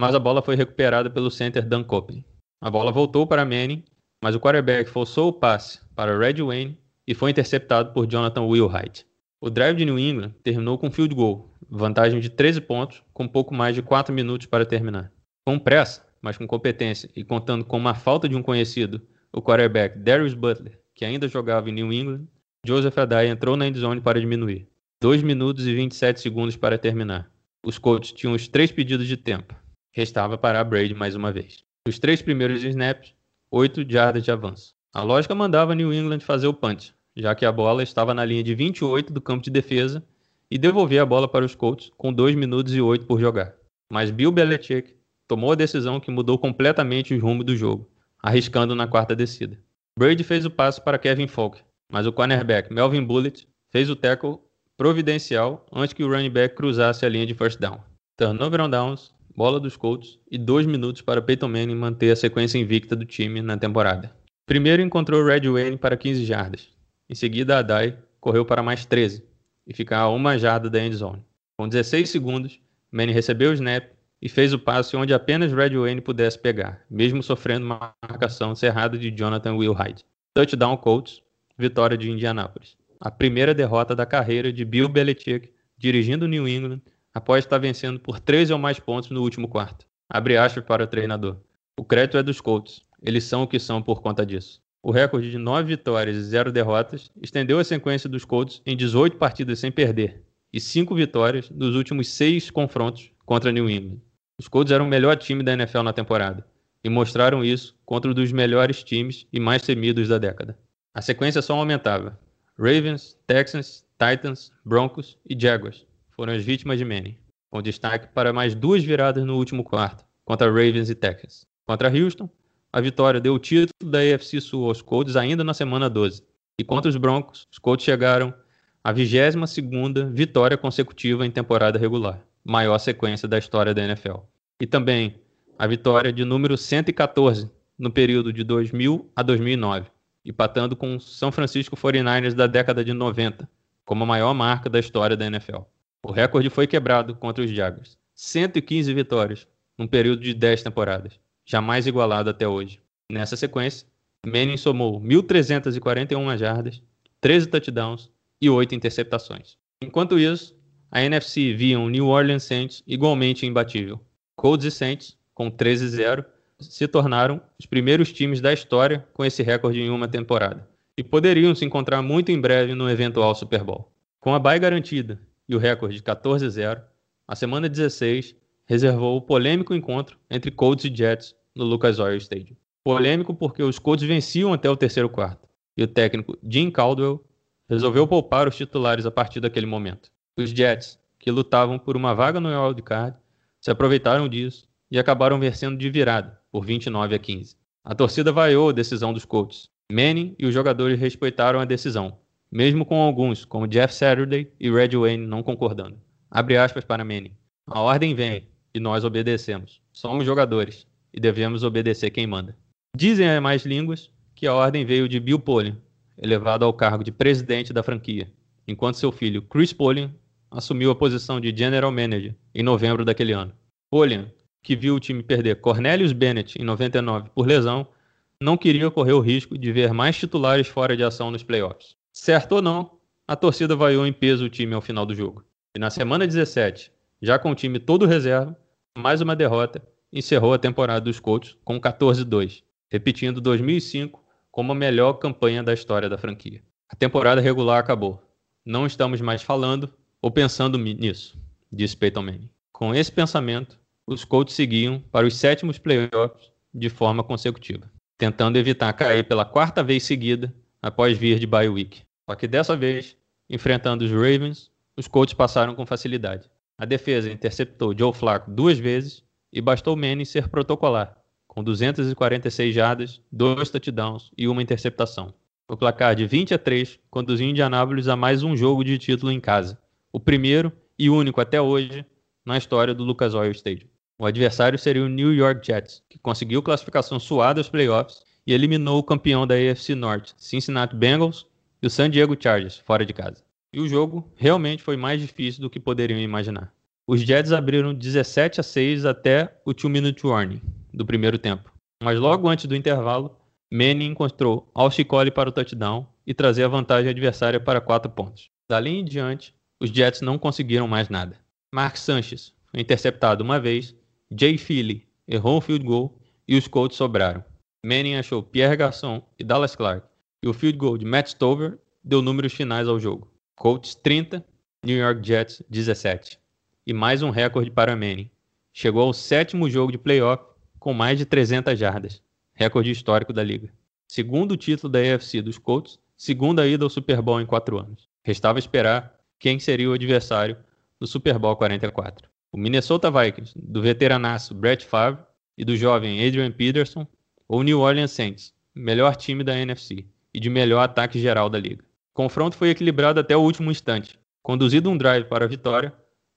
mas a bola foi recuperada pelo center Dan Copeland. A bola voltou para Manning, mas o quarterback forçou o passe para Red Wayne e foi interceptado por Jonathan Wilhite. O drive de New England terminou com field goal, vantagem de 13 pontos, com pouco mais de 4 minutos para terminar. Com pressa, mas com competência e contando com uma falta de um conhecido, o quarterback Darius Butler, que ainda jogava em New England, Joseph Adai entrou na endzone para diminuir. 2 minutos e 27 segundos para terminar. Os Colts tinham os três pedidos de tempo. Restava parar Brady mais uma vez. Os três primeiros snaps, 8 jardas de avanço. A lógica mandava New England fazer o punch, já que a bola estava na linha de 28 do campo de defesa e devolver a bola para os Colts com 2 minutos e 8 por jogar. Mas Bill Belichick tomou a decisão que mudou completamente o rumo do jogo, arriscando na quarta descida. Brady fez o passe para Kevin Falk, mas o cornerback Melvin Bullitt fez o tackle providencial antes que o running back cruzasse a linha de first down. Turnover on downs, bola dos Colts e dois minutos para Peyton Manning manter a sequência invicta do time na temporada. Primeiro encontrou Red Wayne para 15 jardas. Em seguida, Adai correu para mais 13 e ficar a uma jarda da end zone. Com 16 segundos, Manning recebeu o snap e fez o passe onde apenas Red Wayne pudesse pegar, mesmo sofrendo uma marcação cerrada de Jonathan Wilhide. Touchdown Colts, vitória de Indianápolis. A primeira derrota da carreira de Bill Belichick dirigindo New England após estar vencendo por 13 ou mais pontos no último quarto. Abre aspas para o treinador. O crédito é dos Colts. Eles são o que são por conta disso. O recorde de 9 vitórias e 0 derrotas estendeu a sequência dos Colts em 18 partidas sem perder e 5 vitórias nos últimos 6 confrontos contra New England. Os Colts eram o melhor time da NFL na temporada e mostraram isso contra um dos melhores times e mais temidos da década. A sequência só aumentava. Ravens, Texans, Titans, Broncos e Jaguars foram as vítimas de Manning, com destaque para mais duas viradas no último quarto, contra Ravens e Texans. Contra Houston, a vitória deu o título da AFC Sul aos Colts ainda na semana 12. E contra os Broncos, os Colts chegaram à 22ª vitória consecutiva em temporada regular, maior sequência da história da NFL. E também a vitória de número 114 no período de 2000 a 2009, empatando com o São Francisco 49ers da década de 90, como a maior marca da história da NFL. O recorde foi quebrado contra os Jaguars. 115 vitórias num período de 10 temporadas jamais igualado até hoje. Nessa sequência, Manning somou 1.341 jardas, 13 touchdowns e 8 interceptações. Enquanto isso, a NFC via um New Orleans Saints igualmente imbatível. Colts e Saints, com 13-0, se tornaram os primeiros times da história com esse recorde em uma temporada e poderiam se encontrar muito em breve no eventual Super Bowl. Com a bye garantida e o recorde de 14-0, a semana 16 reservou o polêmico encontro entre Colts e Jets no Lucas Oil Stadium. Polêmico porque os Colts venciam até o terceiro quarto e o técnico Jim Caldwell resolveu poupar os titulares a partir daquele momento. Os Jets, que lutavam por uma vaga no wild card, se aproveitaram disso e acabaram vencendo de virada, por 29 a 15. A torcida vaiou a decisão dos Colts. Manning e os jogadores respeitaram a decisão, mesmo com alguns, como Jeff Saturday e Red Wayne, não concordando. Abre aspas para Manning. A ordem vem e nós obedecemos. Somos jogadores e devemos obedecer quem manda. Dizem as mais línguas que a ordem veio de Bill Polian, elevado ao cargo de presidente da franquia, enquanto seu filho Chris Polian assumiu a posição de general manager em novembro daquele ano. Polian, que viu o time perder Cornelius Bennett em 99 por lesão, não queria correr o risco de ver mais titulares fora de ação nos playoffs. Certo ou não, a torcida vaiou em peso o time ao final do jogo. E na semana 17, já com o time todo reserva, mais uma derrota encerrou a temporada dos Colts com 14-2, repetindo 2005 como a melhor campanha da história da franquia. A temporada regular acabou. Não estamos mais falando ou pensando nisso, disse Peyton Manning. Com esse pensamento, os Colts seguiam para os sétimos playoffs de forma consecutiva, tentando evitar cair pela quarta vez seguida após vir de bye week. Só que dessa vez, enfrentando os Ravens, os Colts passaram com facilidade. A defesa interceptou Joe Flacco duas vezes e bastou Manning ser protocolar, com 246 jardas, dois touchdowns e uma interceptação. O placar de 20 a 3 conduziu Indianápolis a mais um jogo de título em casa, o primeiro e único até hoje na história do Lucas Oil Stadium. O adversário seria o New York Jets, que conseguiu classificação suada aos playoffs e eliminou o campeão da AFC Norte, Cincinnati Bengals, e o San Diego Chargers, fora de casa. E o jogo realmente foi mais difícil do que poderiam imaginar. Os Jets abriram 17 a 6 até o 2-minute warning do primeiro tempo. Mas logo antes do intervalo, Manning encontrou Alshikoli para o touchdown e trazer a vantagem adversária para 4 pontos. Dali em diante, os Jets não conseguiram mais nada. Mark Sanchez foi interceptado uma vez, Jay Philly errou um field goal e os Colts sobraram. Manning achou Pierre Garçon e Dallas Clark, e o field goal de Matt Stover deu números finais ao jogo. Colts 30, New York Jets 17. E mais um recorde para Manning. Chegou ao sétimo jogo de playoff com mais de 300 jardas, recorde histórico da liga. Segundo título da AFC dos Colts, segunda ida ao Super Bowl em quatro anos. Restava esperar quem seria o adversário do Super Bowl 44. O Minnesota Vikings, do veteranaço Brett Favre e do jovem Adrian Peterson, ou New Orleans Saints, melhor time da NFC e de melhor ataque geral da liga. O confronto foi equilibrado até o último instante. Conduzido um drive para a vitória,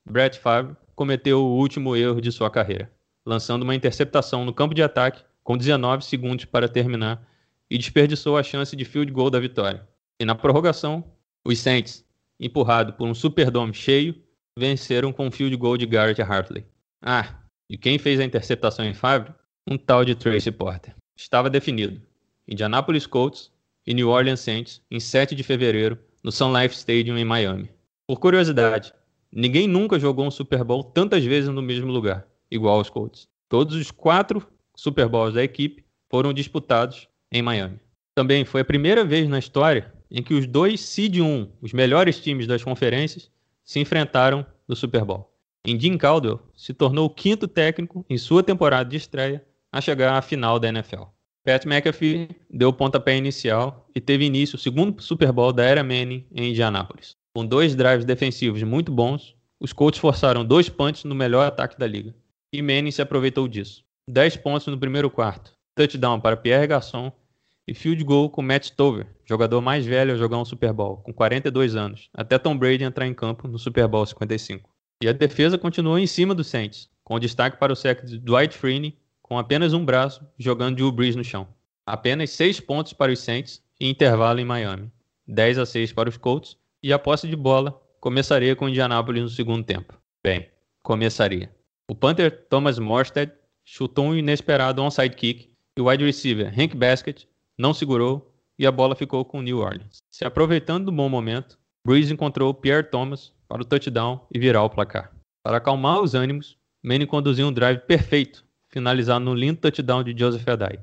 Brett Favre cometeu o último erro de sua carreira, lançando uma interceptação no campo de ataque com 19 segundos para terminar e desperdiçou a chance de field goal da vitória. E na prorrogação, os Saints, empurrado por um Superdome cheio, venceram com um field goal de Garrett Hartley. Ah, e quem fez a interceptação em Favre? Um tal de Tracy Porter. Estava definido. Indianapolis Colts e New Orleans Saints em 7 de fevereiro no Sun Life Stadium em Miami. Por curiosidade, ninguém nunca jogou um Super Bowl tantas vezes no mesmo lugar, igual aos Colts. Todos os quatro Super Bowls da equipe foram disputados em Miami. Também foi a primeira vez na história em que os dois seed 1, os melhores times das conferências, se enfrentaram no Super Bowl. E Jim Caldwell se tornou o quinto técnico em sua temporada de estreia a chegar à final da NFL. Pat McAfee deu o pontapé inicial e teve início o segundo Super Bowl da era Manning em Indianápolis. Com dois drives defensivos muito bons, os Colts forçaram dois punts no melhor ataque da liga. E Manning se aproveitou disso. 10 pontos no primeiro quarto, touchdown para Pierre Garçon e field goal com Matt Stover, jogador mais velho a jogar um Super Bowl, com 42 anos, até Tom Brady entrar em campo no Super Bowl 55. E a defesa continuou em cima do Saints, com destaque para o sec de Dwight Freeney, com apenas um braço, jogando Drew Brees no chão. Apenas 6 pontos para os Saints e intervalo em Miami. 10 a 6 para os Colts e a posse de bola começaria com Indianapolis no segundo tempo. Bem, começaria. O punter Thomas Morstead chutou um inesperado onside kick e o wide receiver Hank Baskett não segurou e a bola ficou com New Orleans. Se aproveitando do bom momento, Breeze encontrou Pierre Thomas para o touchdown e virar o placar. Para acalmar os ânimos, Manning conduziu um drive perfeito, finalizado no lindo touchdown de Joseph Adai,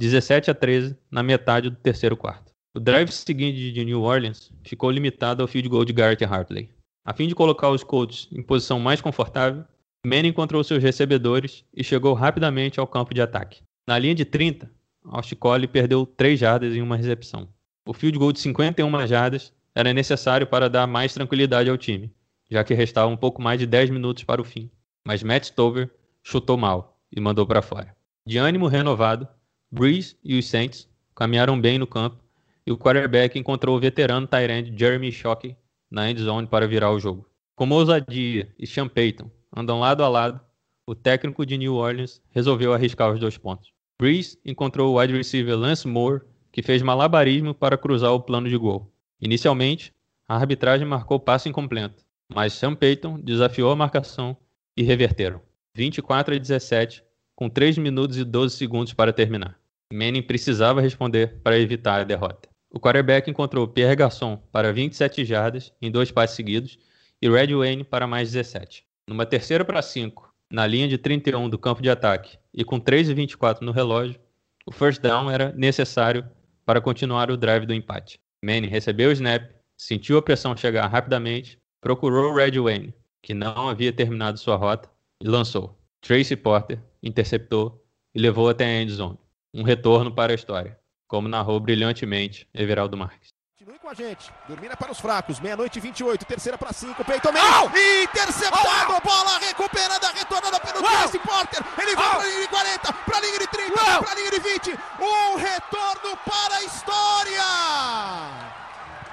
17 a 13 na metade do terceiro quarto. O drive seguinte de New Orleans ficou limitado ao field goal de Garrett Hartley. A fim de colocar os Colts em posição mais confortável, Manning encontrou seus recebedores e chegou rapidamente ao campo de ataque. Na linha de 30, Austin Collie perdeu 3 jardas em uma recepção. O field goal de 51 jardas era necessário para dar mais tranquilidade ao time, já que restava um pouco mais de 10 minutos para o fim. Mas Matt Stover chutou mal e mandou para fora. De ânimo renovado, Breeze e os Saints caminharam bem no campo e o quarterback encontrou o veterano Tyrande Jeremy Shockey na endzone para virar o jogo. Como ousadia e Sean Payton andam lado a lado, o técnico de New Orleans resolveu arriscar os dois pontos. Breeze encontrou o wide receiver Lance Moore, que fez malabarismo para cruzar o plano de gol. Inicialmente, a arbitragem marcou passe incompleto, mas Sean Payton desafiou a marcação e reverteram. 24 a 17, com 3 minutos e 12 segundos para terminar. Manning precisava responder para evitar a derrota. O quarterback encontrou Pierre Garçon para 27 jardas em dois passes seguidos e Red Wayne para mais 17. Numa terceira para 5, na linha de 31 do campo de ataque e com 3 e 24 no relógio, o first down era necessário para continuar o drive do empate. Manning recebeu o snap, sentiu a pressão chegar rapidamente, procurou Red Wayne, que não havia terminado sua rota, lançou. Tracy Porter interceptou e levou até a end zone. Um retorno para a história, como narrou brilhantemente Everaldo Marques. Continue com a gente. Dormina para os fracos. Meia-noite 28. Terceira para 5. Peyton Manning. Interceptado. Bola recuperada. Retornada pelo Tracy Porter. Ele vai para a linha de 40. Para a linha de 30. Para a linha de 20. Um retorno para a história.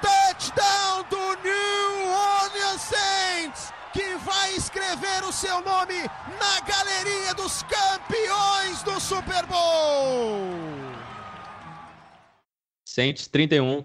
Touchdown do New vai escrever o seu nome na galeria dos campeões do Super Bowl. Saints 31,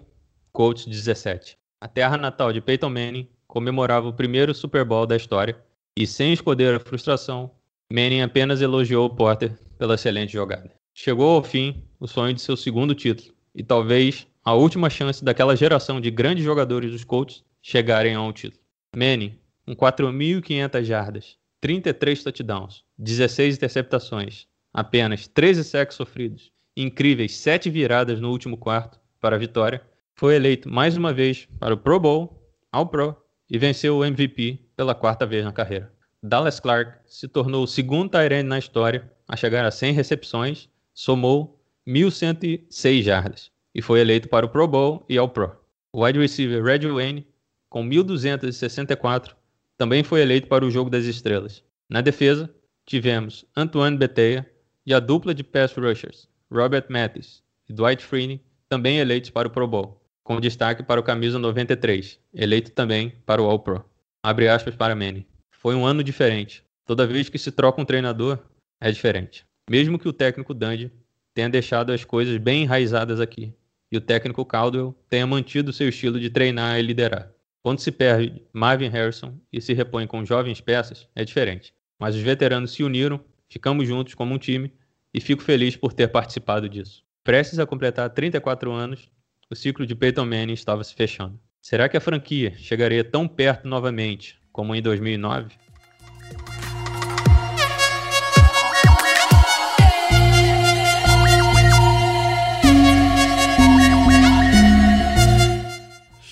Colts 17. A terra natal de Peyton Manning comemorava o primeiro Super Bowl da história e, sem esconder a frustração, Manning apenas elogiou o Porter pela excelente jogada. Chegou ao fim o sonho de seu segundo título e talvez a última chance daquela geração de grandes jogadores dos Colts chegarem ao título. Manning, com 4.500 jardas, 33 touchdowns, 16 interceptações, apenas 13 sacks sofridos, incríveis 7 viradas no último quarto para a vitória, foi eleito mais uma vez para o Pro Bowl, ao Pro, e venceu o MVP pela quarta vez na carreira. Dallas Clark se tornou o segundo Tyrant na história a chegar a 100 recepções, somou 1.106 jardas e foi eleito para o Pro Bowl e ao Pro. O wide receiver Red Wayne, com 1.264, também foi eleito para o Jogo das Estrelas. Na defesa, tivemos Antoine Beteia e a dupla de pass rushers, Robert Mathis e Dwight Freeney, também eleitos para o Pro Bowl, com destaque para o camisa 93, eleito também para o All-Pro. Abre aspas para Manny. Foi um ano diferente. Toda vez que se troca um treinador, é diferente. Mesmo que o técnico Dandy tenha deixado as coisas bem enraizadas aqui, e o técnico Caldwell tenha mantido seu estilo de treinar e liderar. Quando se perde Marvin Harrison e se repõe com jovens peças, é diferente. Mas os veteranos se uniram, ficamos juntos como um time e fico feliz por ter participado disso. Prestes a completar 34 anos, o ciclo de Peyton Manning estava se fechando. Será que a franquia chegaria tão perto novamente como em 2009?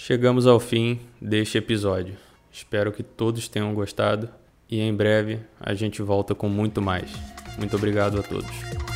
Chegamos ao fim deste episódio. Espero que todos tenham gostado e em breve a gente volta com muito mais. Muito obrigado a todos.